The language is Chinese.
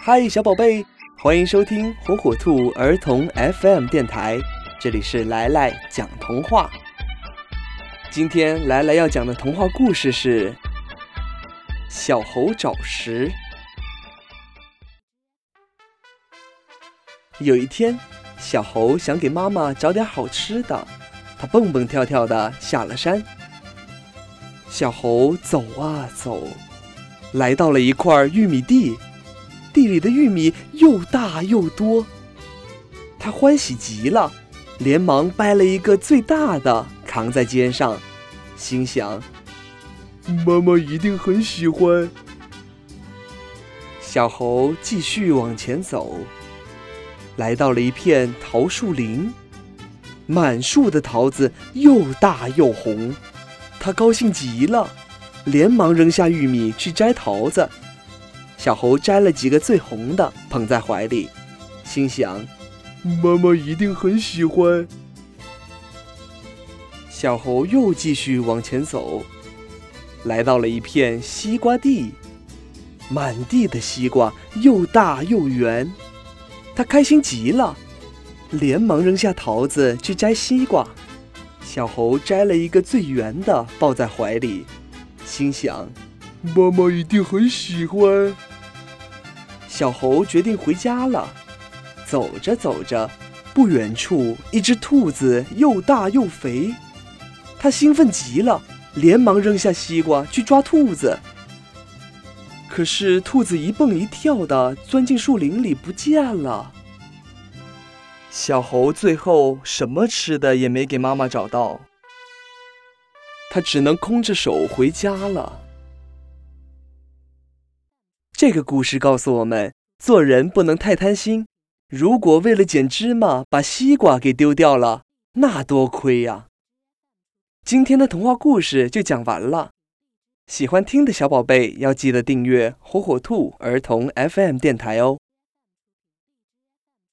嗨，小宝贝，欢迎收听火火兔儿童 FM 电台，这里是来来讲童话。今天来来要讲的童话故事是《小猴找食》。有一天，小猴想给妈妈找点好吃的，它蹦蹦跳跳的下了山。小猴走啊走，来到了一块玉米地。地里的玉米又大又多，他欢喜极了，连忙掰了一个最大的扛在肩上，心想：妈妈一定很喜欢。小猴继续往前走，来到了一片桃树林，满树的桃子又大又红，他高兴极了，连忙扔下玉米去摘桃子。小猴摘了几个最红的，捧在怀里，心想：“妈妈一定很喜欢。”小猴又继续往前走，来到了一片西瓜地，满地的西瓜又大又圆，他开心极了，连忙扔下桃子去摘西瓜。小猴摘了一个最圆的，抱在怀里，心想。妈妈一定很喜欢。小猴决定回家了。走着走着，不远处一只兔子又大又肥，它兴奋极了，连忙扔下西瓜去抓兔子。可是兔子一蹦一跳的钻进树林里不见了。小猴最后什么吃的也没给妈妈找到，他只能空着手回家了。这个故事告诉我们，做人不能太贪心。如果为了捡芝麻把西瓜给丢掉了，那多亏呀！今天的童话故事就讲完了。喜欢听的小宝贝要记得订阅火火兔儿童 FM 电台哦。